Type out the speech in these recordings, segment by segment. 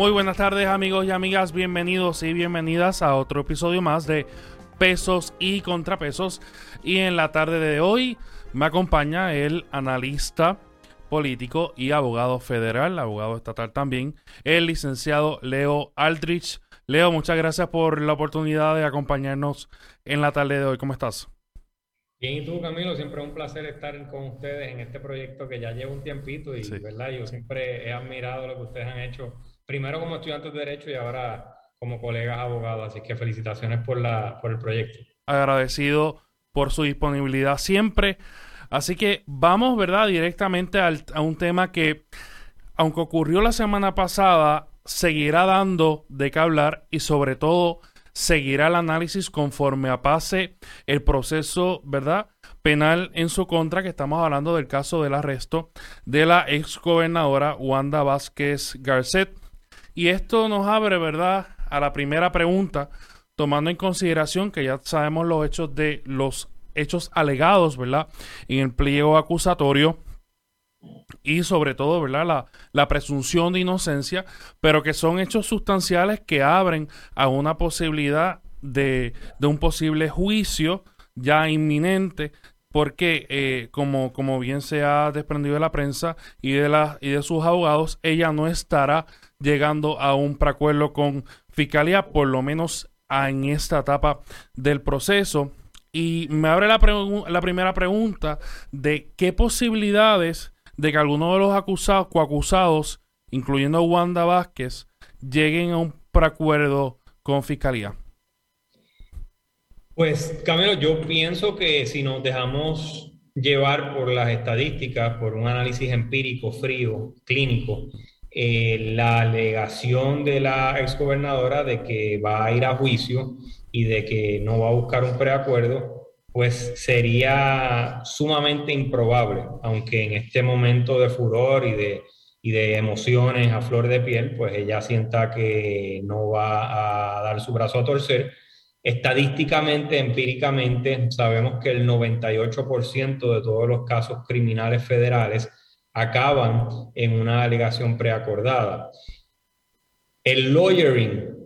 Muy buenas tardes amigos y amigas, bienvenidos y bienvenidas a otro episodio más de Pesos y Contrapesos. Y en la tarde de hoy me acompaña el analista político y abogado federal, abogado estatal también, el licenciado Leo Aldrich. Leo, muchas gracias por la oportunidad de acompañarnos en la tarde de hoy. ¿Cómo estás? Bien, y tú, Camilo, siempre es un placer estar con ustedes en este proyecto que ya lleva un tiempito y, ¿verdad? Yo siempre he admirado lo que ustedes han hecho, primero como estudiantes de Derecho y ahora como colegas abogados. Así que felicitaciones por, la, por el proyecto. Agradecido por su disponibilidad siempre. Así que vamos, ¿verdad? Directamente a un tema que, aunque ocurrió la semana pasada, seguirá dando de qué hablar y sobre todo seguirá el análisis conforme a pase el proceso, ¿verdad? Penal en su contra, que estamos hablando del caso del arresto de la ex gobernadora Wanda Vázquez Garcet. Y esto nos abre, ¿verdad?, a la primera pregunta, tomando en consideración que ya sabemos los hechos de los hechos alegados, ¿verdad?, en el pliego acusatorio y sobre todo, ¿verdad? La, la, presunción de inocencia, pero que son hechos sustanciales que abren a una posibilidad de, de un posible juicio ya inminente, porque eh, como, como bien se ha desprendido de la prensa y de, y de sus abogados, ella no estará llegando a un preacuerdo con Fiscalía, por lo menos en esta etapa del proceso. Y me abre la, la primera pregunta de qué posibilidades de que alguno de los acusados, coacusados, incluyendo Wanda Vázquez, lleguen a un preacuerdo con Fiscalía? Pues, Camilo, yo pienso que si nos dejamos llevar por las estadísticas, por un análisis empírico, frío, clínico, eh, la alegación de la exgobernadora de que va a ir a juicio y de que no va a buscar un preacuerdo, pues sería sumamente improbable, aunque en este momento de furor y de, y de emociones a flor de piel, pues ella sienta que no va a dar su brazo a torcer. Estadísticamente, empíricamente, sabemos que el 98% de todos los casos criminales federales acaban en una alegación preacordada. El lawyering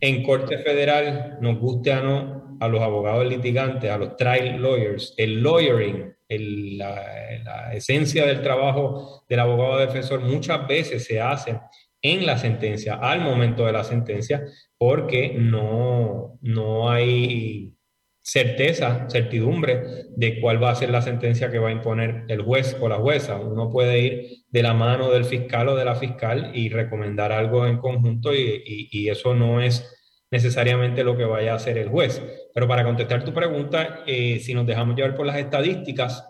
en corte federal, nos guste o no, a los abogados litigantes, a los trial lawyers, el lawyering, la, esencia del trabajo del abogado defensor muchas veces se hace en la sentencia, al momento de la sentencia, porque no, no hay certeza, certidumbre de cuál va a ser la sentencia que va a imponer el juez o la jueza. Uno puede ir de la mano del fiscal o de la fiscal y recomendar algo en conjunto y, y eso no es necesariamente lo que vaya a hacer el juez. Pero para contestar tu pregunta, eh, si nos dejamos llevar por las estadísticas,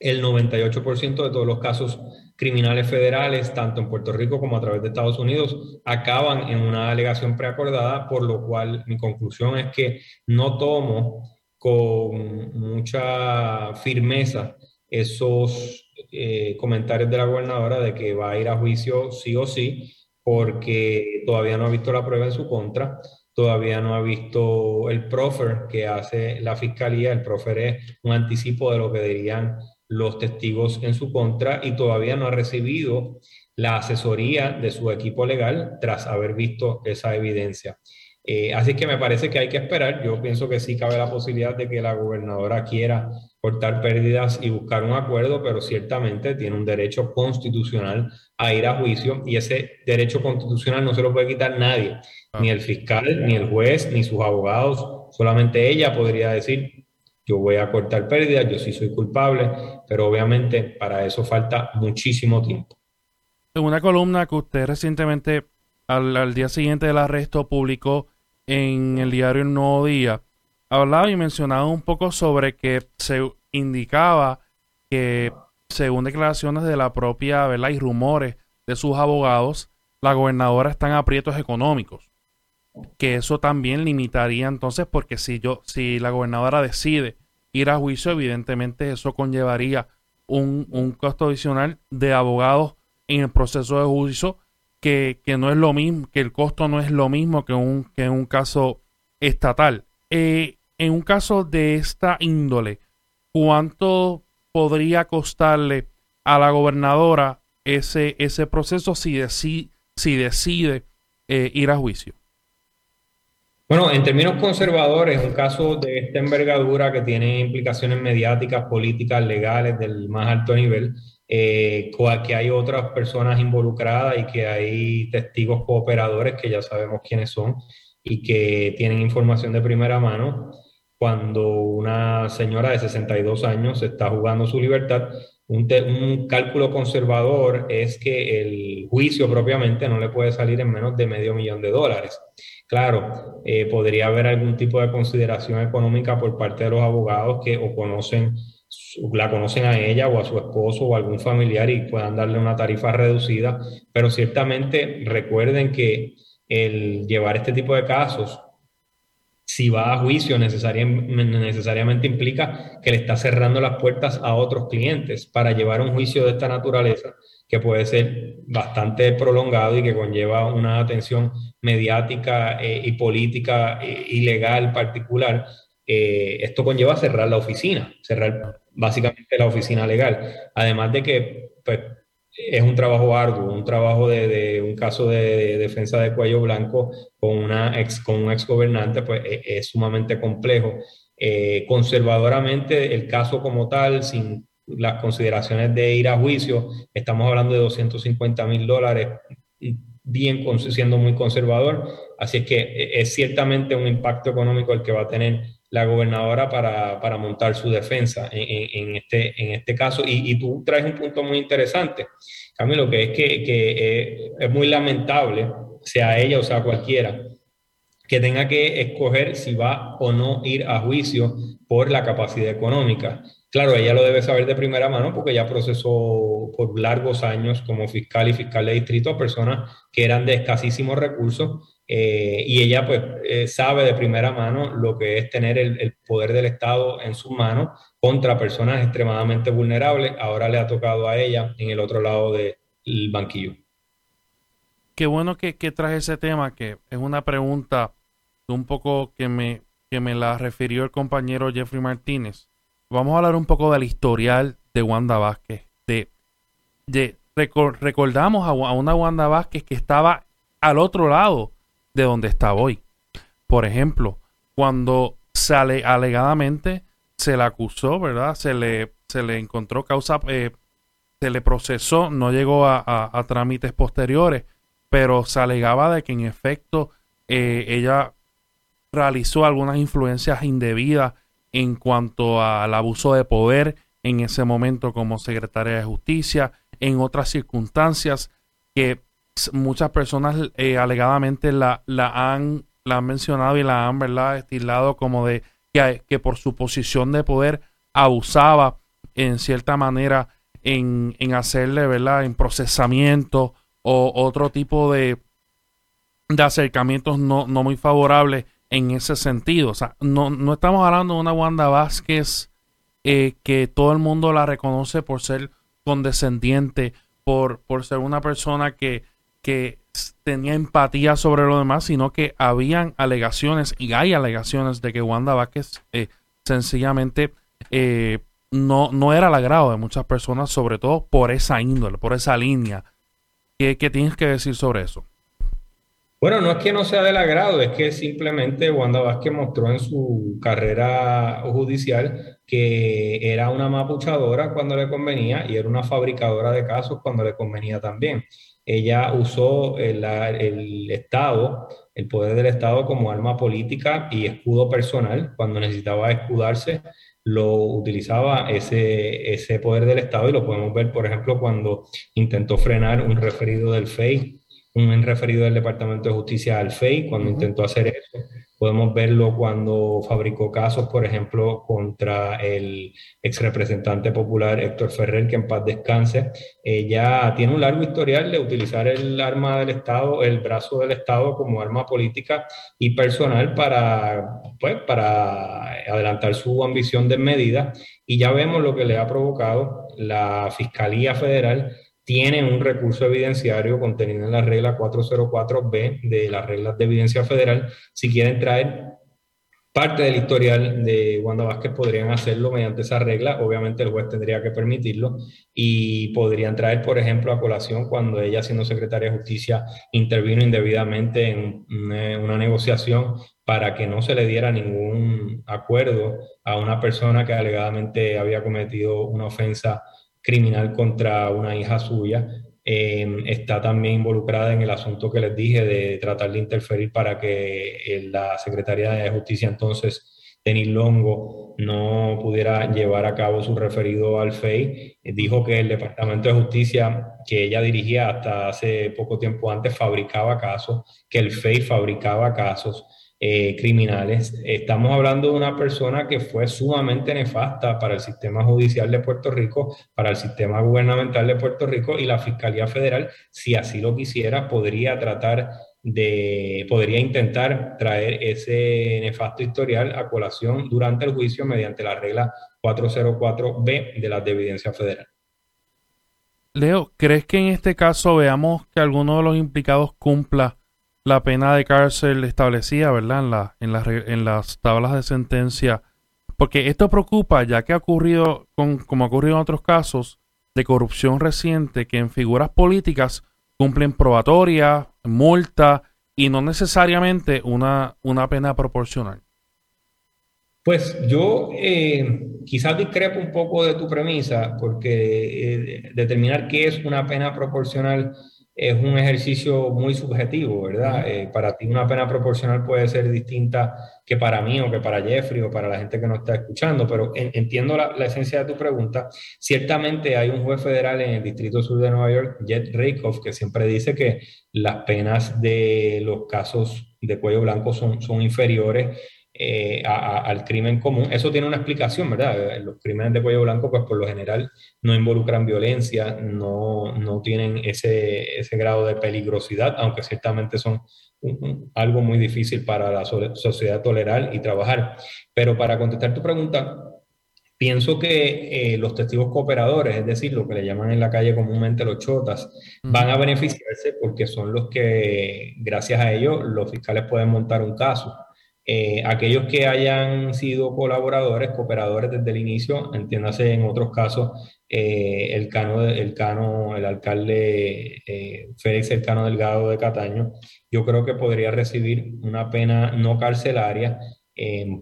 el 98% de todos los casos criminales federales, tanto en Puerto Rico como a través de Estados Unidos, acaban en una alegación preacordada, por lo cual mi conclusión es que no tomo con mucha firmeza esos eh, comentarios de la gobernadora de que va a ir a juicio sí o sí, porque todavía no ha visto la prueba en su contra todavía no ha visto el proffer que hace la fiscalía. El proffer es un anticipo de lo que dirían los testigos en su contra y todavía no ha recibido la asesoría de su equipo legal tras haber visto esa evidencia. Eh, así que me parece que hay que esperar. Yo pienso que sí cabe la posibilidad de que la gobernadora quiera cortar pérdidas y buscar un acuerdo, pero ciertamente tiene un derecho constitucional a ir a juicio y ese derecho constitucional no se lo puede quitar nadie, ni el fiscal, ni el juez, ni sus abogados. Solamente ella podría decir, yo voy a cortar pérdidas, yo sí soy culpable, pero obviamente para eso falta muchísimo tiempo. En una columna que usted recientemente, al, al día siguiente del arresto, publicó en el diario El Nuevo Día, hablaba y mencionaba un poco sobre que se indicaba que, según declaraciones de la propia, ¿verdad? Y rumores de sus abogados, la gobernadora está en aprietos económicos. Que eso también limitaría entonces, porque si yo, si la gobernadora decide ir a juicio, evidentemente eso conllevaría un, un costo adicional de abogados en el proceso de juicio, que, que, no es lo mismo, que el costo no es lo mismo que un, que un caso estatal. Eh, en un caso de esta índole, ¿cuánto podría costarle a la gobernadora ese, ese proceso si, si decide eh, ir a juicio? Bueno, en términos conservadores, un caso de esta envergadura que tiene implicaciones mediáticas, políticas, legales del más alto nivel, eh, que hay otras personas involucradas y que hay testigos cooperadores que ya sabemos quiénes son y que tienen información de primera mano, cuando una señora de 62 años está jugando su libertad, un, cálculo conservador es que el juicio propiamente no le puede salir en menos de medio millón de dólares. Claro, eh, podría haber algún tipo de consideración económica por parte de los abogados que o conocen, la conocen a ella o a su esposo o a algún familiar y puedan darle una tarifa reducida, pero ciertamente recuerden que el llevar este tipo de casos si va a juicio necesariamente implica que le está cerrando las puertas a otros clientes para llevar un juicio de esta naturaleza que puede ser bastante prolongado y que conlleva una atención mediática eh, y política eh, y legal particular. Eh, esto conlleva cerrar la oficina, cerrar básicamente la oficina legal. Además de que pues, es un trabajo arduo, un trabajo de, un caso de, defensa de cuello blanco con, una ex, con un exgobernante, pues e, es, sumamente complejo. Eh, conservadoramente, el caso como tal, sin las consideraciones de ir a juicio, estamos hablando de 250 mil dólares, bien siendo muy conservador. Así es que e, es ciertamente un impacto económico el que va a tener la gobernadora para, para montar su defensa en, en, este, en este caso. Y, y, tú traes un punto muy interesante, Camilo, que es que, que es muy lamentable, sea ella o sea cualquiera, que tenga que escoger si va o no ir a juicio por la capacidad económica. Claro, ella lo debe saber de primera mano porque ya procesó por largos años como fiscal y fiscal de distrito a personas que eran de escasísimos recursos eh, y ella pues eh, sabe de primera mano lo que es tener el, poder del Estado en sus manos contra personas extremadamente vulnerables. Ahora le ha tocado a ella en el otro lado del banquillo. Qué bueno que, traje ese tema, que es una pregunta un poco que me, que me la refirió el compañero Jeffrey Martínez. Vamos a hablar un poco del historial de Wanda Vázquez. De, de recordamos a, a una Wanda Vázquez que estaba al otro lado de donde está hoy. Por ejemplo, cuando sale alegadamente se le acusó, ¿verdad? Se le, se le encontró causa, eh, se le procesó, no llegó a, trámites posteriores, pero se alegaba de que en efecto eh, ella realizó algunas influencias indebidas en cuanto al abuso de poder en ese momento como secretaria de justicia, en otras circunstancias que muchas personas eh, alegadamente la, la, han, la han mencionado y la han ¿verdad? estilado como de que, que por su posición de poder abusaba en cierta manera en, en hacerle, ¿verdad? En procesamiento o otro tipo de, de acercamientos no, no muy favorables en ese sentido. O sea, no, no estamos hablando de una Wanda Vázquez eh, que todo el mundo la reconoce por ser condescendiente, por, por ser una persona que que tenía empatía sobre lo demás, sino que habían alegaciones y hay alegaciones de que Wanda Vázquez eh, sencillamente eh, no, no era al agrado de muchas personas, sobre todo por esa índole, por esa línea. ¿Qué, tienes que decir sobre eso? Bueno, no es que no sea del agrado, es que simplemente Wanda Vázquez mostró en su carrera judicial que era una mapuchadora cuando le convenía y era una fabricadora de casos cuando le convenía también ella usó el, Estado, el poder del Estado como arma política y escudo personal. Cuando necesitaba escudarse, lo utilizaba ese, ese poder del Estado y lo podemos ver, por ejemplo, cuando intentó frenar un referido del FEI, un referido del Departamento de Justicia al FEI, cuando intentó hacer eso Podemos verlo cuando fabricó casos, por ejemplo, contra el ex representante popular Héctor Ferrer, que en paz descanse. Ella tiene un largo historial de utilizar el arma del Estado, el brazo del Estado como arma política y personal para, pues, para adelantar su ambición de medida. Y ya vemos lo que le ha provocado la Fiscalía Federal tiene un recurso evidenciario contenido en la regla 404B de las reglas de evidencia federal. Si quieren traer parte del historial de Wanda Vázquez podrían hacerlo mediante esa regla. Obviamente el juez tendría que permitirlo y podrían traer, por ejemplo, a colación cuando ella, siendo secretaria de justicia, intervino indebidamente en una, negociación para que no se le diera ningún acuerdo a una persona que alegadamente había cometido una ofensa criminal contra una hija suya Em, está también involucrada en el asunto que les dije de tratar de interferir para que eh, la Secretaría de Justicia entonces, Denis Longo, no pudiera llevar a cabo su referido al FEI. Dijo que el Departamento de Justicia que ella dirigía hasta hace poco tiempo antes fabricaba casos, que el FEI fabricaba casos eh, criminales. Estamos hablando de una persona que fue sumamente nefasta para el sistema judicial de Puerto Rico, para el sistema gubernamental de Puerto Rico y la Fiscalía Federal, si así lo quisiera, podría tratar de, podría intentar traer ese nefasto historial a colación durante el juicio mediante la regla 404B de la evidencia federal. Leo, ¿crees que en este caso veamos que alguno de los implicados cumpla la pena de cárcel establecida, ¿verdad? En, la, en, en las tablas de sentencia. Porque esto preocupa, ya que ha ocurrido, con, como ha ocurrido en otros casos, de corrupción reciente, que en figuras políticas cumplen probatoria, multa y no necesariamente una, una pena proporcional. Pues yo eh, quizás discrepo un poco de tu premisa, porque eh, determinar qué es una pena proporcional es un ejercicio muy subjetivo, ¿verdad? Eh, para ti una pena proporcional puede ser distinta que para mí o que para Jeffrey o para la gente que nos está escuchando, pero entiendo la, esencia de tu pregunta. Ciertamente hay un juez federal en el Distrito Sur de Nueva York, Jet Rakoff, que siempre dice que las penas de los casos de cuello blanco son, son inferiores eh, al crimen común. Eso tiene una explicación, ¿verdad? Los crímenes de cuello blanco, pues por lo general no involucran violencia, no, no tienen ese, ese grado de peligrosidad, aunque ciertamente son algo muy difícil para la sociedad tolerar y trabajar. Pero para contestar tu pregunta, pienso que eh, los testigos cooperadores, es decir, lo que le llaman en la calle comúnmente los chotas, van a beneficiarse porque son los que, gracias a ellos, los fiscales pueden montar un caso. Eh, aquellos que hayan sido colaboradores, cooperadores desde el inicio, entiéndase en otros casos, eh, el, cano, el cano, el alcalde eh, Félix Elcano Delgado de Cataño, yo creo que podría recibir una pena no carcelaria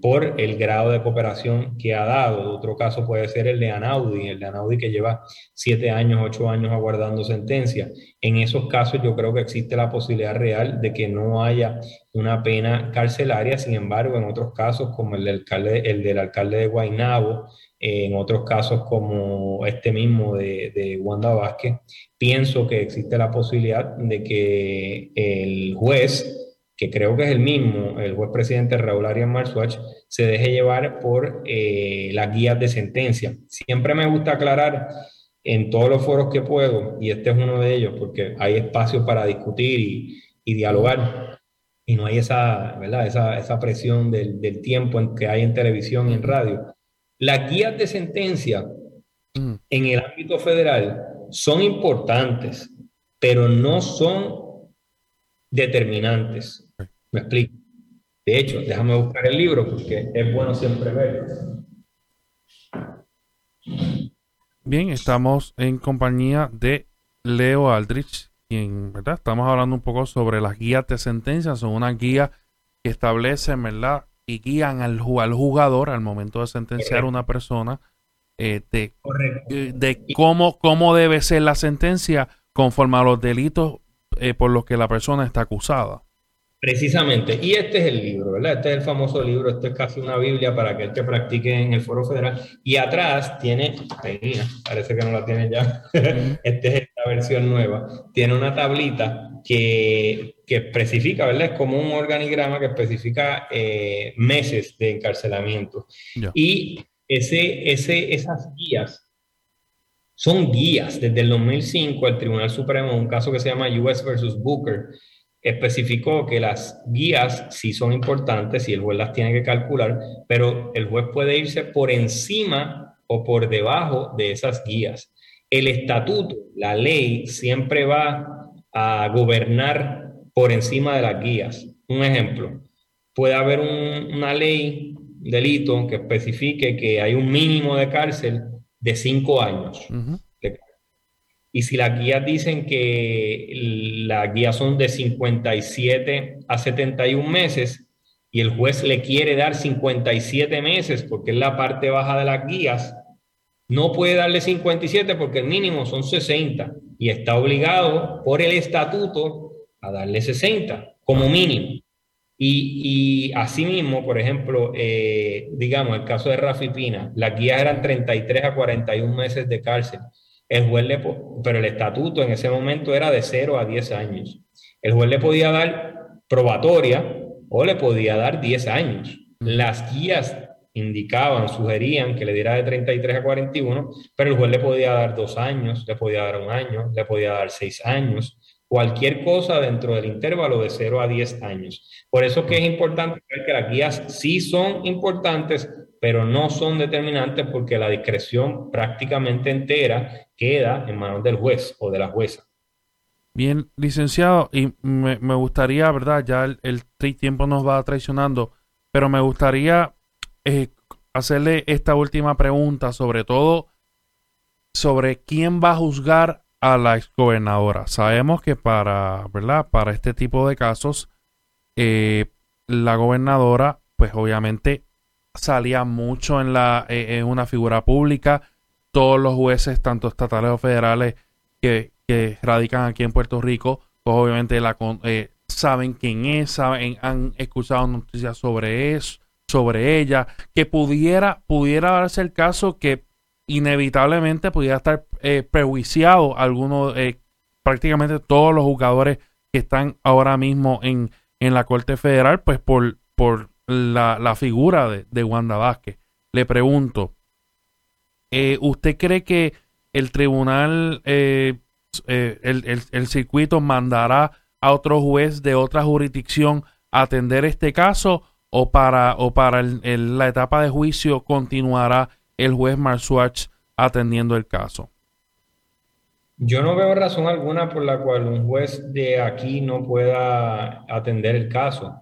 por el grado de cooperación que ha dado. Otro caso puede ser el de Anaudi, el de Anaudi que lleva siete años, ocho años aguardando sentencia. En esos casos yo creo que existe la posibilidad real de que no haya una pena carcelaria, sin embargo, en otros casos como el del alcalde, el del alcalde de Guaynabo, en otros casos como este mismo de, de Wanda Vázquez, pienso que existe la posibilidad de que el juez que creo que es el mismo, el juez presidente Raúl Arias Marzuach, se deje llevar por eh, las guías de sentencia. Siempre me gusta aclarar en todos los foros que puedo, y este es uno de ellos, porque hay espacio para discutir y, dialogar, y no hay esa, ¿verdad? esa, presión del, tiempo en que hay en televisión y en radio. Las guías de sentencia mm. en el ámbito federal son importantes, pero no son determinantes. Me explico. De hecho, déjame buscar el libro porque es bueno siempre verlo. Bien, estamos en compañía de Leo Aldrich, quien, ¿verdad? Estamos hablando un poco sobre las guías de sentencia. Son una guía que establecen, ¿verdad? Y guían al, al jugador al momento de sentenciar a una persona eh, de, eh, de, cómo, cómo debe ser la sentencia conforme a los delitos eh, por los que la persona está acusada. Precisamente, y este es el libro, ¿verdad? Este es el famoso libro, esto es casi una Biblia para que el que practique en el Foro Federal. Y atrás tiene, parece que no la tiene ya, esta es la versión nueva, tiene una tablita que, que especifica, ¿verdad? Es como un organigrama que especifica eh, meses de encarcelamiento. Y ese, ese, esas guías son guías. Desde el 2005, el Tribunal Supremo, un caso que se llama US versus Booker, especificó que las guías sí son importantes y el juez las tiene que calcular, pero el juez puede irse por encima o por debajo de esas guías. El estatuto, la ley, siempre va a gobernar por encima de las guías. Un ejemplo, puede haber una ley, delito, que especifique que hay un mínimo de cárcel de cinco años. Y si las guías dicen que las guías son de 57 a 71 meses y el juez le quiere dar 57 meses porque es la parte baja de las guías, no puede darle 57 porque el mínimo son 60 y está obligado por el estatuto a darle 60 como mínimo. Y, y asimismo, por ejemplo, eh, digamos, el caso de Rafi Pina, las guías eran 33 a 41 meses de cárcel. El juez le, pero el estatuto en ese momento era de 0 a 10 años. El juez le podía dar probatoria o le podía dar 10 años. Las guías indicaban, sugerían que le diera de 33 a 41, pero el juez le podía dar dos años, le podía dar un año, le podía dar seis años, cualquier cosa dentro del intervalo de 0 a 10 años. Por eso que es importante ver que las guías sí son importantes, pero no son determinantes porque la discreción prácticamente entera queda en manos del juez o de la jueza. Bien, licenciado, y me, gustaría, ¿verdad? Ya el, el, tiempo nos va traicionando, pero me gustaría eh, hacerle esta última pregunta, sobre todo sobre quién va a juzgar a la exgobernadora. Sabemos que para, ¿verdad? Para este tipo de casos, eh, la gobernadora, pues obviamente salía mucho en, la, eh, en una figura pública. Todos los jueces, tanto estatales o federales, que, que radican aquí en Puerto Rico, pues obviamente la, eh, saben quién es, saben, han escuchado noticias sobre eso, sobre ella, que pudiera, pudiera darse el caso que inevitablemente pudiera estar eh, prejuiciado algunos, eh, prácticamente todos los jugadores que están ahora mismo en, en la Corte Federal, pues por, por la, la figura de, de, Wanda Vázquez. Le pregunto, eh, ¿usted cree que el tribunal, el, el, el, circuito mandará a otro juez de otra jurisdicción a atender este caso o para, o para la etapa de juicio continuará el juez Marsuach atendiendo el caso? Yo no veo razón alguna por la cual un juez de aquí no pueda atender el caso.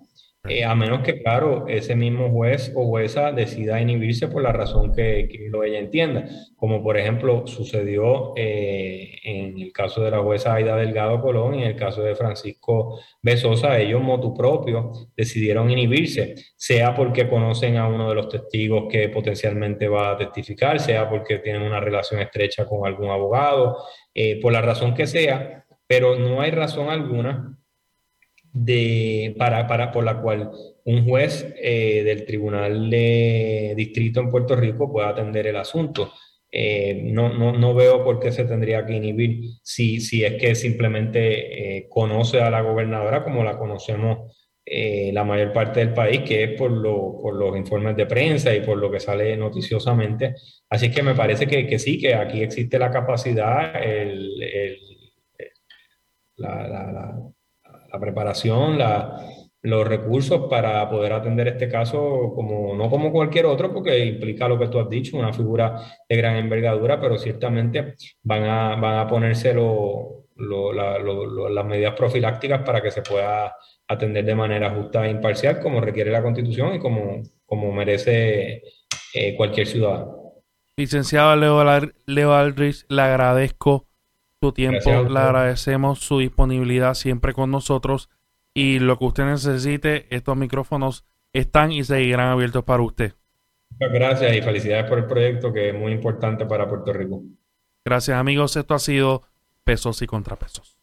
Eh, a menos que, claro, ese mismo juez o jueza decida inhibirse por la razón que, lo ella entienda, como por ejemplo sucedió eh, en el caso de la jueza Aida Delgado Colón y en el caso de Francisco Besosa, ellos motu propio decidieron inhibirse, sea porque conocen a uno de los testigos que potencialmente va a testificar, sea porque tienen una relación estrecha con algún abogado, eh, por la razón que sea, pero no hay razón alguna de, para, para, por la cual un juez eh, del Tribunal de Distrito en Puerto Rico pueda atender el asunto. Eh, no, no, no, veo por qué se tendría que inhibir si, si es que simplemente eh, conoce a la gobernadora como la conocemos la mayor parte del país, que es por, lo, por, los informes de prensa y por lo que sale noticiosamente. Así que me parece que, que sí, que aquí existe la capacidad, el, el, la, la la preparación, los recursos para poder atender este caso como no como cualquier otro, porque implica lo que tú has dicho, una figura de gran envergadura, pero ciertamente van a, van a ponerse las medidas profilácticas para que se pueda atender de manera justa e imparcial, como requiere la Constitución y como, como merece eh, cualquier ciudadano. Licenciado Leo, Leo Aldrich, le agradezco su tiempo, le agradecemos su disponibilidad siempre con nosotros y lo que usted necesite, estos micrófonos están y seguirán abiertos para usted. Muchas gracias y felicidades por el proyecto que es muy importante para Puerto Rico. Gracias amigos, esto ha sido Pesos y Contrapesos.